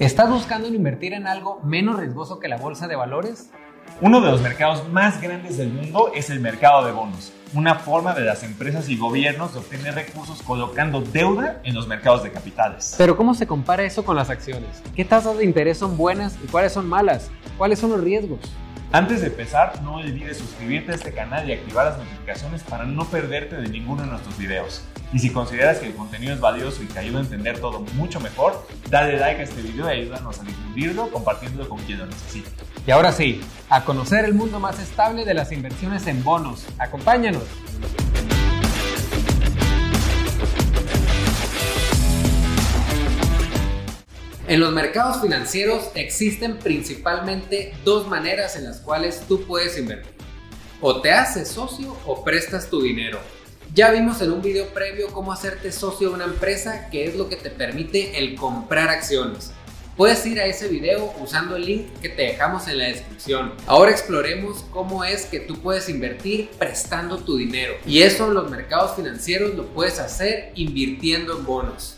¿Estás buscando invertir en algo menos riesgoso que la bolsa de valores? Uno de los mercados más grandes del mundo es el mercado de bonos, una forma de las empresas y gobiernos de obtener recursos colocando deuda en los mercados de capitales. Pero ¿cómo se compara eso con las acciones? ¿Qué tasas de interés son buenas y cuáles son malas? ¿Cuáles son los riesgos? Antes de empezar, no olvides suscribirte a este canal y activar las notificaciones para no perderte de ninguno de nuestros videos. Y si consideras que el contenido es valioso y te ayuda a entender todo mucho mejor, dale like a este video y ayúdanos a difundirlo compartiéndolo con quien lo necesite. Y ahora sí, a conocer el mundo más estable de las inversiones en bonos. Acompáñanos. En los mercados financieros existen principalmente dos maneras en las cuales tú puedes invertir. O te haces socio o prestas tu dinero. Ya vimos en un video previo cómo hacerte socio de una empresa, que es lo que te permite el comprar acciones. Puedes ir a ese video usando el link que te dejamos en la descripción. Ahora exploremos cómo es que tú puedes invertir prestando tu dinero. Y eso en los mercados financieros lo puedes hacer invirtiendo en bonos.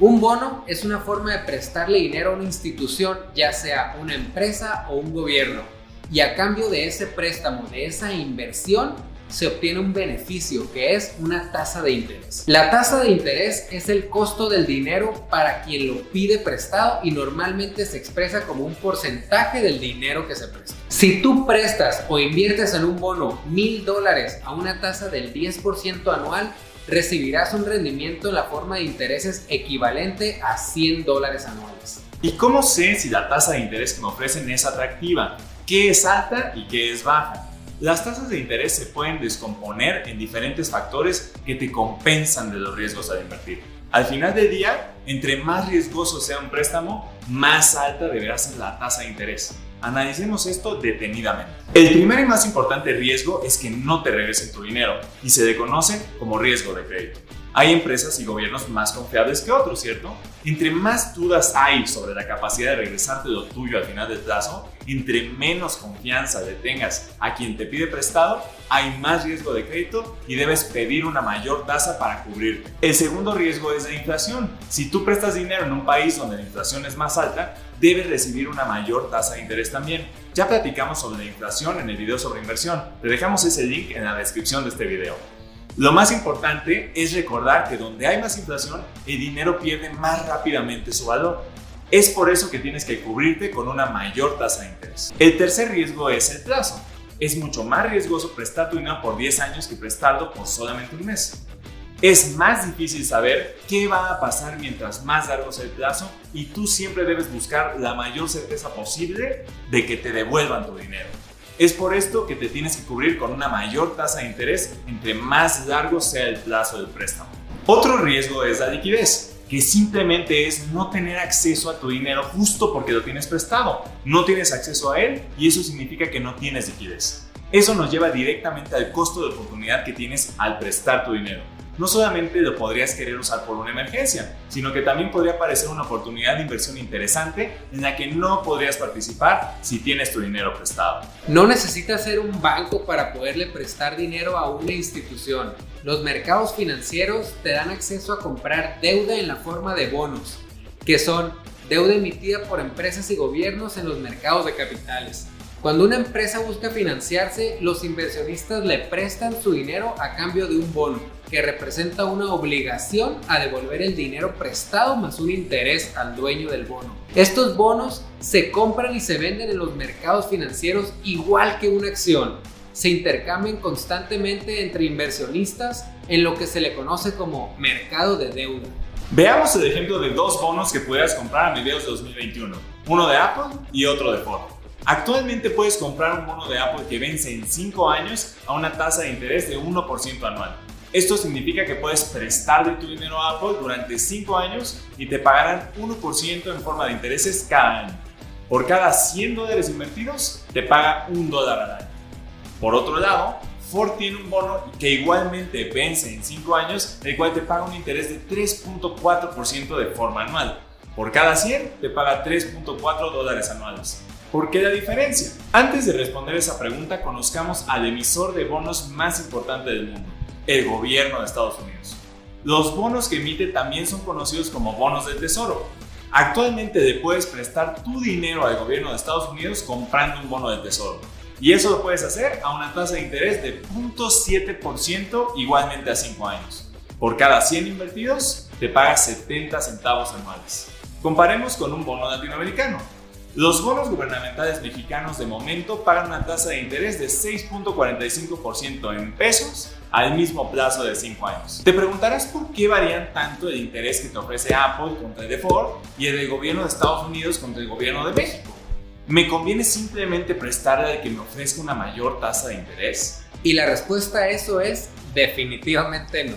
Un bono es una forma de prestarle dinero a una institución, ya sea una empresa o un gobierno, y a cambio de ese préstamo, de esa inversión, se obtiene un beneficio que es una tasa de interés. La tasa de interés es el costo del dinero para quien lo pide prestado y normalmente se expresa como un porcentaje del dinero que se presta. Si tú prestas o inviertes en un bono mil dólares a una tasa del 10% anual, recibirás un rendimiento en la forma de intereses equivalente a 100 dólares anuales. ¿Y cómo sé si la tasa de interés que me ofrecen es atractiva? ¿Qué es alta y qué es baja? Las tasas de interés se pueden descomponer en diferentes factores que te compensan de los riesgos al invertir. Al final del día, entre más riesgoso sea un préstamo, más alta deberá ser la tasa de interés. Analicemos esto detenidamente. El primer y más importante riesgo es que no te regresen tu dinero y se le conoce como riesgo de crédito. Hay empresas y gobiernos más confiables que otros, ¿cierto? Entre más dudas hay sobre la capacidad de regresarte lo tuyo al final del plazo, entre menos confianza le tengas a quien te pide prestado, hay más riesgo de crédito y debes pedir una mayor tasa para cubrirte. El segundo riesgo es la inflación. Si tú prestas dinero en un país donde la inflación es más alta, debes recibir una mayor tasa de interés también. Ya platicamos sobre la inflación en el video sobre inversión. Te dejamos ese link en la descripción de este video. Lo más importante es recordar que donde hay más inflación, el dinero pierde más rápidamente su valor. Es por eso que tienes que cubrirte con una mayor tasa de interés. El tercer riesgo es el plazo. Es mucho más riesgoso prestar tu dinero por 10 años que prestarlo por solamente un mes. Es más difícil saber qué va a pasar mientras más largo sea el plazo y tú siempre debes buscar la mayor certeza posible de que te devuelvan tu dinero. Es por esto que te tienes que cubrir con una mayor tasa de interés entre más largo sea el plazo del préstamo. Otro riesgo es la liquidez, que simplemente es no tener acceso a tu dinero justo porque lo tienes prestado. No tienes acceso a él y eso significa que no tienes liquidez. Eso nos lleva directamente al costo de oportunidad que tienes al prestar tu dinero no solamente lo podrías querer usar por una emergencia, sino que también podría parecer una oportunidad de inversión interesante en la que no podrías participar si tienes tu dinero prestado. No necesitas ser un banco para poderle prestar dinero a una institución. Los mercados financieros te dan acceso a comprar deuda en la forma de bonos, que son deuda emitida por empresas y gobiernos en los mercados de capitales. Cuando una empresa busca financiarse, los inversionistas le prestan su dinero a cambio de un bono, que representa una obligación a devolver el dinero prestado más un interés al dueño del bono. Estos bonos se compran y se venden en los mercados financieros igual que una acción. Se intercambian constantemente entre inversionistas en lo que se le conoce como mercado de deuda. Veamos el ejemplo de dos bonos que puedas comprar a mediados de 2021, uno de Apple y otro de Ford. Actualmente puedes comprar un bono de Apple que vence en 5 años a una tasa de interés de 1% anual. Esto significa que puedes prestarle tu dinero a Apple durante 5 años y te pagarán 1% en forma de intereses cada año. Por cada 100 dólares invertidos, te paga un dólar al año. Por otro lado, Ford tiene un bono que igualmente vence en 5 años, el cual te paga un interés de 3.4% de forma anual. Por cada 100 te paga 3.4 dólares anuales. ¿Por qué la diferencia? Antes de responder esa pregunta, conozcamos al emisor de bonos más importante del mundo, el gobierno de Estados Unidos. Los bonos que emite también son conocidos como bonos del tesoro. Actualmente puedes prestar tu dinero al gobierno de Estados Unidos comprando un bono del tesoro. Y eso lo puedes hacer a una tasa de interés de 0.7% igualmente a 5 años. Por cada 100 invertidos, te pagas 70 centavos anuales. Comparemos con un bono latinoamericano. Los bonos gubernamentales mexicanos de momento pagan una tasa de interés de 6.45% en pesos al mismo plazo de 5 años. Te preguntarás por qué varían tanto el interés que te ofrece Apple contra el de Ford y el del gobierno de Estados Unidos contra el gobierno de México. ¿Me conviene simplemente prestarle al que me ofrezca una mayor tasa de interés? Y la respuesta a eso es definitivamente no.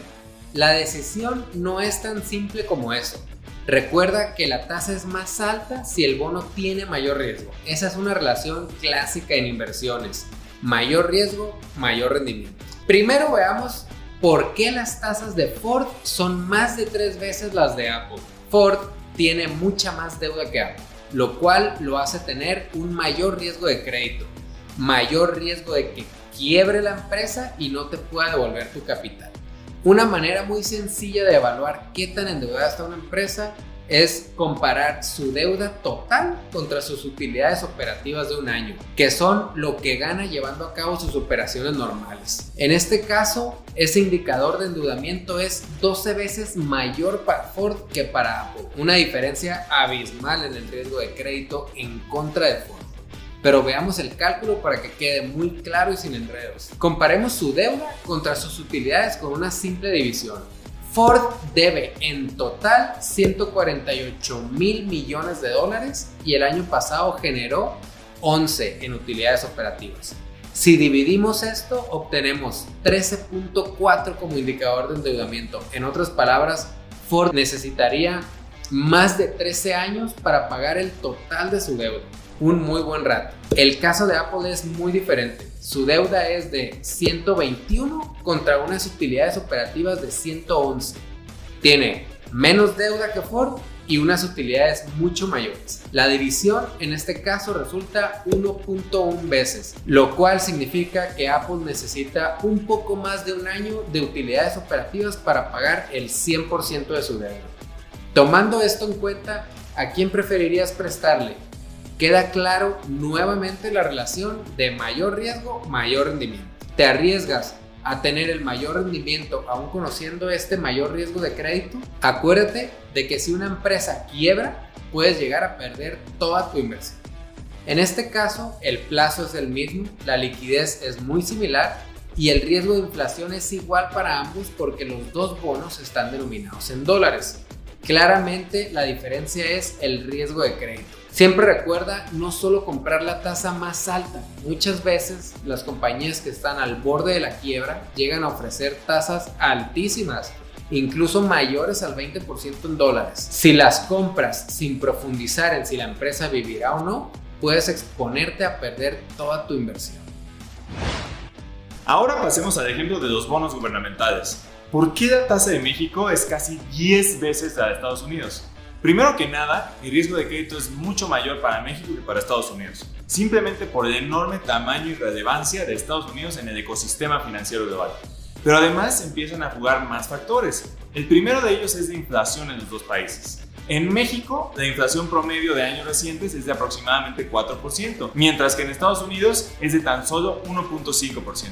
La decisión no es tan simple como eso. Recuerda que la tasa es más alta si el bono tiene mayor riesgo. Esa es una relación clásica en inversiones. Mayor riesgo, mayor rendimiento. Primero veamos por qué las tasas de Ford son más de tres veces las de Apple. Ford tiene mucha más deuda que Apple lo cual lo hace tener un mayor riesgo de crédito, mayor riesgo de que quiebre la empresa y no te pueda devolver tu capital. Una manera muy sencilla de evaluar qué tan endeudada está una empresa es comparar su deuda total contra sus utilidades operativas de un año, que son lo que gana llevando a cabo sus operaciones normales. En este caso, ese indicador de endeudamiento es 12 veces mayor para Ford que para Apple, una diferencia abismal en el riesgo de crédito en contra de Ford. Pero veamos el cálculo para que quede muy claro y sin enredos. Comparemos su deuda contra sus utilidades con una simple división. Ford debe en total 148 mil millones de dólares y el año pasado generó 11 en utilidades operativas. Si dividimos esto, obtenemos 13.4 como indicador de endeudamiento. En otras palabras, Ford necesitaría más de 13 años para pagar el total de su deuda. Un muy buen rato. El caso de Apple es muy diferente. Su deuda es de 121 contra unas utilidades operativas de 111. Tiene menos deuda que Ford y unas utilidades mucho mayores. La división en este caso resulta 1.1 veces, lo cual significa que Apple necesita un poco más de un año de utilidades operativas para pagar el 100% de su deuda. Tomando esto en cuenta, ¿a quién preferirías prestarle? Queda claro nuevamente la relación de mayor riesgo, mayor rendimiento. Te arriesgas a tener el mayor rendimiento aún conociendo este mayor riesgo de crédito. Acuérdate de que si una empresa quiebra, puedes llegar a perder toda tu inversión. En este caso, el plazo es el mismo, la liquidez es muy similar y el riesgo de inflación es igual para ambos porque los dos bonos están denominados en dólares. Claramente la diferencia es el riesgo de crédito. Siempre recuerda no solo comprar la tasa más alta, muchas veces las compañías que están al borde de la quiebra llegan a ofrecer tasas altísimas, incluso mayores al 20% en dólares. Si las compras sin profundizar en si la empresa vivirá o no, puedes exponerte a perder toda tu inversión. Ahora pasemos al ejemplo de los bonos gubernamentales. ¿Por qué la tasa de México es casi 10 veces la de Estados Unidos? Primero que nada, el riesgo de crédito es mucho mayor para México que para Estados Unidos, simplemente por el enorme tamaño y relevancia de Estados Unidos en el ecosistema financiero global. Pero además empiezan a jugar más factores. El primero de ellos es la inflación en los dos países. En México, la inflación promedio de años recientes es de aproximadamente 4%, mientras que en Estados Unidos es de tan solo 1.5%.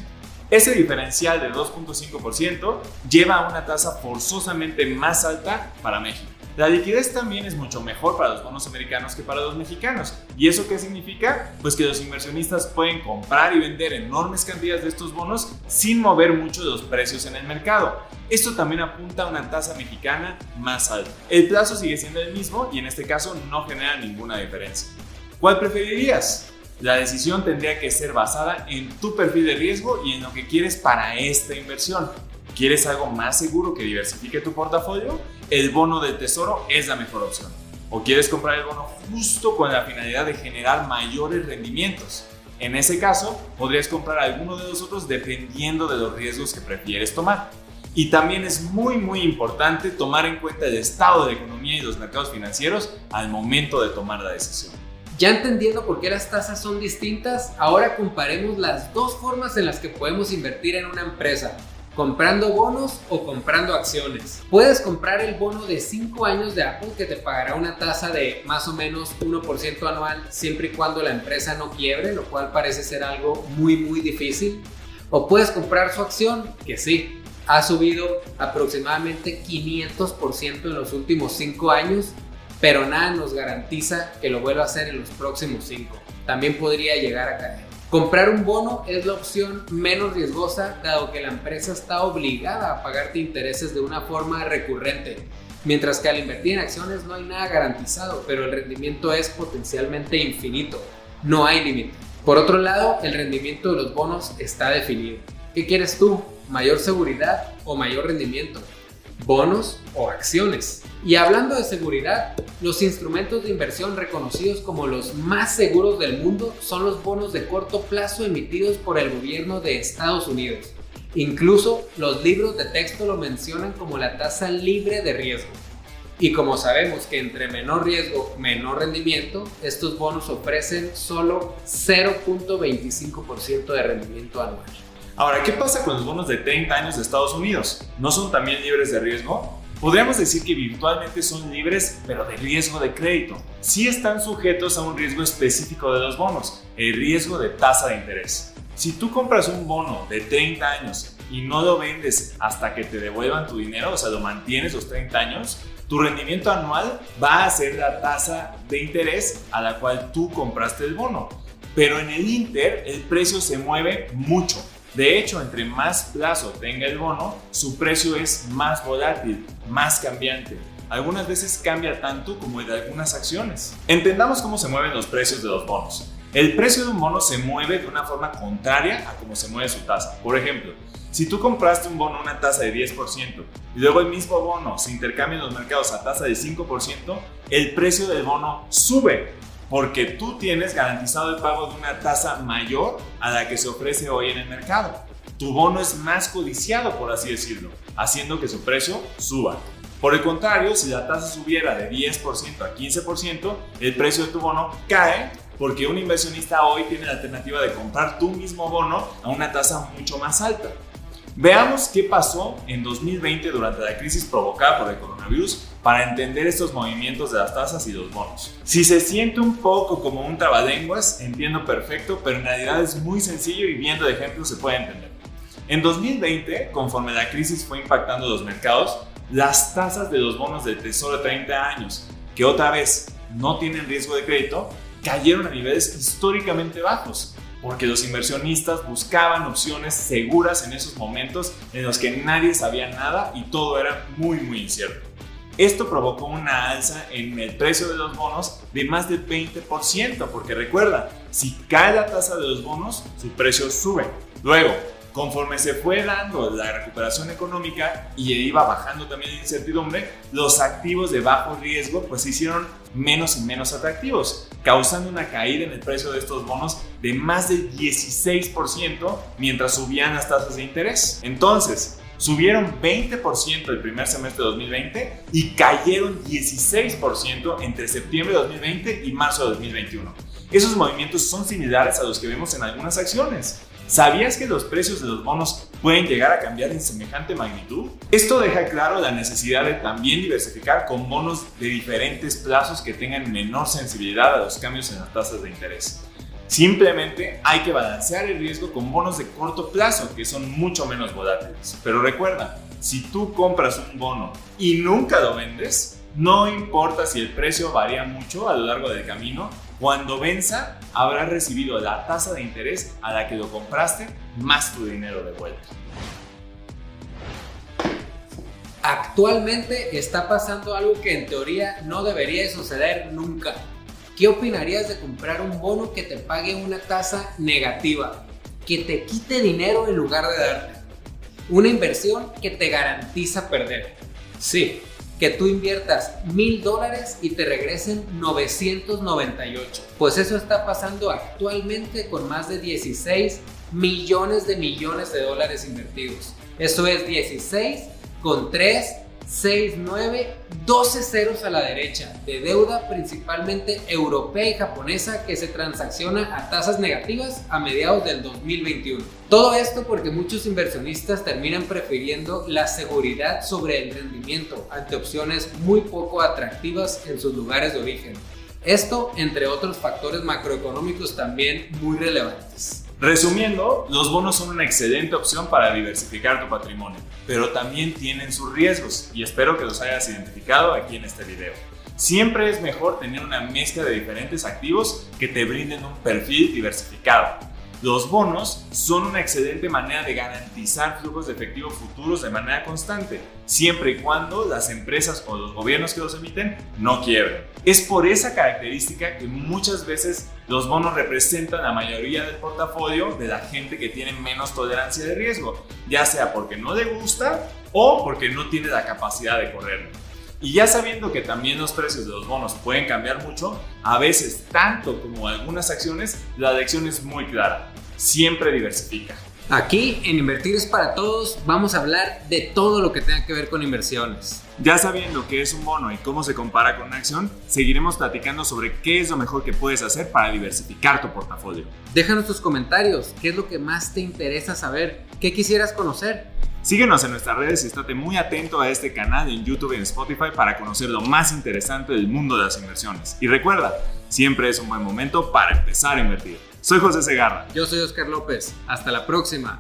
Ese diferencial de 2.5% lleva a una tasa forzosamente más alta para México. La liquidez también es mucho mejor para los bonos americanos que para los mexicanos. ¿Y eso qué significa? Pues que los inversionistas pueden comprar y vender enormes cantidades de estos bonos sin mover mucho los precios en el mercado. Esto también apunta a una tasa mexicana más alta. El plazo sigue siendo el mismo y en este caso no genera ninguna diferencia. ¿Cuál preferirías? La decisión tendría que ser basada en tu perfil de riesgo y en lo que quieres para esta inversión. ¿Quieres algo más seguro que diversifique tu portafolio? El bono del tesoro es la mejor opción. ¿O quieres comprar el bono justo con la finalidad de generar mayores rendimientos? En ese caso, podrías comprar alguno de los otros dependiendo de los riesgos que prefieres tomar. Y también es muy muy importante tomar en cuenta el estado de la economía y los mercados financieros al momento de tomar la decisión. Ya entendiendo por qué las tasas son distintas, ahora comparemos las dos formas en las que podemos invertir en una empresa comprando bonos o comprando acciones. Puedes comprar el bono de 5 años de Apple que te pagará una tasa de más o menos 1% anual siempre y cuando la empresa no quiebre, lo cual parece ser algo muy muy difícil. O puedes comprar su acción, que sí, ha subido aproximadamente 500% en los últimos 5 años, pero nada nos garantiza que lo vuelva a hacer en los próximos 5. También podría llegar a caer. Comprar un bono es la opción menos riesgosa dado que la empresa está obligada a pagarte intereses de una forma recurrente, mientras que al invertir en acciones no hay nada garantizado, pero el rendimiento es potencialmente infinito, no hay límite. Por otro lado, el rendimiento de los bonos está definido. ¿Qué quieres tú? ¿Mayor seguridad o mayor rendimiento? Bonos o acciones. Y hablando de seguridad, los instrumentos de inversión reconocidos como los más seguros del mundo son los bonos de corto plazo emitidos por el gobierno de Estados Unidos. Incluso los libros de texto lo mencionan como la tasa libre de riesgo. Y como sabemos que entre menor riesgo, menor rendimiento, estos bonos ofrecen solo 0.25% de rendimiento anual. Ahora, ¿qué pasa con los bonos de 30 años de Estados Unidos? ¿No son también libres de riesgo? Podríamos decir que virtualmente son libres, pero de riesgo de crédito. Sí están sujetos a un riesgo específico de los bonos, el riesgo de tasa de interés. Si tú compras un bono de 30 años y no lo vendes hasta que te devuelvan tu dinero, o sea, lo mantienes los 30 años, tu rendimiento anual va a ser la tasa de interés a la cual tú compraste el bono. Pero en el Inter el precio se mueve mucho. De hecho, entre más plazo tenga el bono, su precio es más volátil, más cambiante. Algunas veces cambia tanto como el de algunas acciones. Entendamos cómo se mueven los precios de los bonos. El precio de un bono se mueve de una forma contraria a cómo se mueve su tasa. Por ejemplo, si tú compraste un bono a una tasa de 10% y luego el mismo bono se intercambia en los mercados a tasa de 5%, el precio del bono sube porque tú tienes garantizado el pago de una tasa mayor a la que se ofrece hoy en el mercado. Tu bono es más codiciado, por así decirlo, haciendo que su precio suba. Por el contrario, si la tasa subiera de 10% a 15%, el precio de tu bono cae porque un inversionista hoy tiene la alternativa de comprar tu mismo bono a una tasa mucho más alta. Veamos qué pasó en 2020 durante la crisis provocada por el coronavirus para entender estos movimientos de las tasas y los bonos. Si se siente un poco como un trabalenguas, entiendo perfecto, pero en realidad es muy sencillo y viendo de ejemplos se puede entender. En 2020, conforme la crisis fue impactando los mercados, las tasas de los bonos del Tesoro de 30 años, que otra vez no tienen riesgo de crédito, cayeron a niveles históricamente bajos porque los inversionistas buscaban opciones seguras en esos momentos en los que nadie sabía nada y todo era muy muy incierto. Esto provocó una alza en el precio de los bonos de más del 20%, porque recuerda, si cae la tasa de los bonos, su precio sube. Luego, Conforme se fue dando la recuperación económica y iba bajando también la incertidumbre, los activos de bajo riesgo pues se hicieron menos y menos atractivos, causando una caída en el precio de estos bonos de más del 16% mientras subían las tasas de interés. Entonces, subieron 20% el primer semestre de 2020 y cayeron 16% entre septiembre de 2020 y marzo de 2021. Esos movimientos son similares a los que vemos en algunas acciones. ¿Sabías que los precios de los bonos pueden llegar a cambiar en semejante magnitud? Esto deja claro la necesidad de también diversificar con bonos de diferentes plazos que tengan menor sensibilidad a los cambios en las tasas de interés. Simplemente hay que balancear el riesgo con bonos de corto plazo que son mucho menos volátiles. Pero recuerda, si tú compras un bono y nunca lo vendes, no importa si el precio varía mucho a lo largo del camino, cuando venza, habrás recibido la tasa de interés a la que lo compraste más tu dinero de vuelta. Actualmente está pasando algo que en teoría no debería suceder nunca. ¿Qué opinarías de comprar un bono que te pague una tasa negativa? Que te quite dinero en lugar de darte. Una inversión que te garantiza perder. Sí, que tú inviertas mil dólares y te regresen 998. Pues eso está pasando actualmente con más de 16 millones de millones de dólares invertidos. Eso es 16 con 3 6, 9, 12 ceros a la derecha de deuda principalmente europea y japonesa que se transacciona a tasas negativas a mediados del 2021. Todo esto porque muchos inversionistas terminan prefiriendo la seguridad sobre el rendimiento ante opciones muy poco atractivas en sus lugares de origen. Esto entre otros factores macroeconómicos también muy relevantes. Resumiendo, los bonos son una excelente opción para diversificar tu patrimonio, pero también tienen sus riesgos y espero que los hayas identificado aquí en este video. Siempre es mejor tener una mezcla de diferentes activos que te brinden un perfil diversificado. Los bonos son una excelente manera de garantizar flujos de efectivo futuros de manera constante, siempre y cuando las empresas o los gobiernos que los emiten no quiebren. Es por esa característica que muchas veces los bonos representan la mayoría del portafolio de la gente que tiene menos tolerancia de riesgo, ya sea porque no le gusta o porque no tiene la capacidad de correrlo. Y ya sabiendo que también los precios de los bonos pueden cambiar mucho, a veces tanto como algunas acciones, la lección es muy clara. Siempre diversifica. Aquí en Invertir es para todos vamos a hablar de todo lo que tenga que ver con inversiones. Ya sabiendo qué es un bono y cómo se compara con una acción, seguiremos platicando sobre qué es lo mejor que puedes hacer para diversificar tu portafolio. Déjanos tus comentarios, qué es lo que más te interesa saber, qué quisieras conocer. Síguenos en nuestras redes y estate muy atento a este canal en YouTube y en Spotify para conocer lo más interesante del mundo de las inversiones. Y recuerda, siempre es un buen momento para empezar a invertir. Soy José Segarra. Yo soy Oscar López. Hasta la próxima.